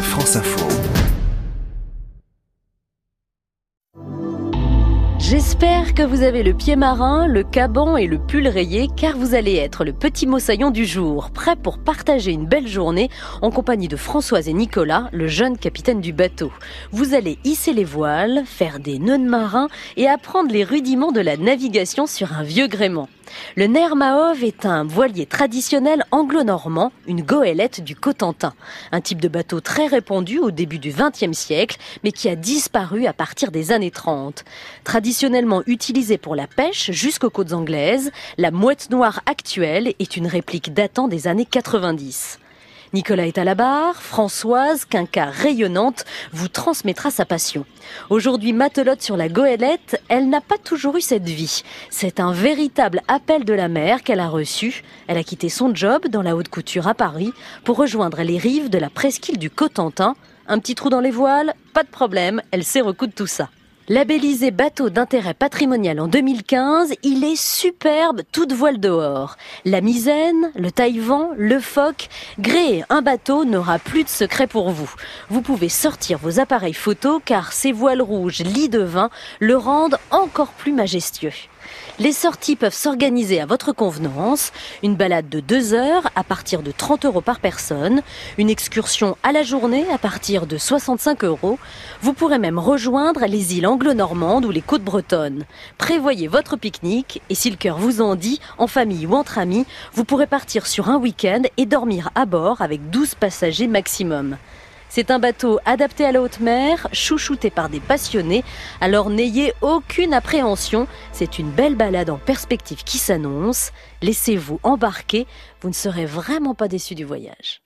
France Info. J'espère que vous avez le pied marin, le caban et le pull rayé car vous allez être le petit moussaillon du jour, prêt pour partager une belle journée en compagnie de Françoise et Nicolas, le jeune capitaine du bateau. Vous allez hisser les voiles, faire des nœuds de marin et apprendre les rudiments de la navigation sur un vieux gréement. Le Nermahov est un voilier traditionnel anglo-normand, une goélette du Cotentin. Un type de bateau très répandu au début du XXe siècle, mais qui a disparu à partir des années 30. Traditionnellement utilisé pour la pêche jusqu'aux côtes anglaises, la mouette noire actuelle est une réplique datant des années 90. Nicolas est à la barre, Françoise, quinca rayonnante, vous transmettra sa passion. Aujourd'hui matelote sur la goélette, elle n'a pas toujours eu cette vie. C'est un véritable appel de la mer qu'elle a reçu. Elle a quitté son job dans la haute couture à Paris pour rejoindre les rives de la presqu'île du Cotentin. Un petit trou dans les voiles, pas de problème, elle sait recoudre tout ça. Labellisé bateau d'intérêt patrimonial en 2015, il est superbe toute voile dehors. La misaine, le taille-vent, le phoque, gréer un bateau n'aura plus de secret pour vous. Vous pouvez sortir vos appareils photo car ces voiles rouges lits de vin le rendent encore plus majestueux. Les sorties peuvent s'organiser à votre convenance. Une balade de deux heures à partir de 30 euros par personne. Une excursion à la journée à partir de 65 euros. Vous pourrez même rejoindre les îles anglo-normandes ou les côtes bretonnes. Prévoyez votre pique-nique et si le cœur vous en dit, en famille ou entre amis, vous pourrez partir sur un week-end et dormir à bord avec 12 passagers maximum. C'est un bateau adapté à la haute mer, chouchouté par des passionnés, alors n'ayez aucune appréhension, c'est une belle balade en perspective qui s'annonce. Laissez-vous embarquer, vous ne serez vraiment pas déçu du voyage.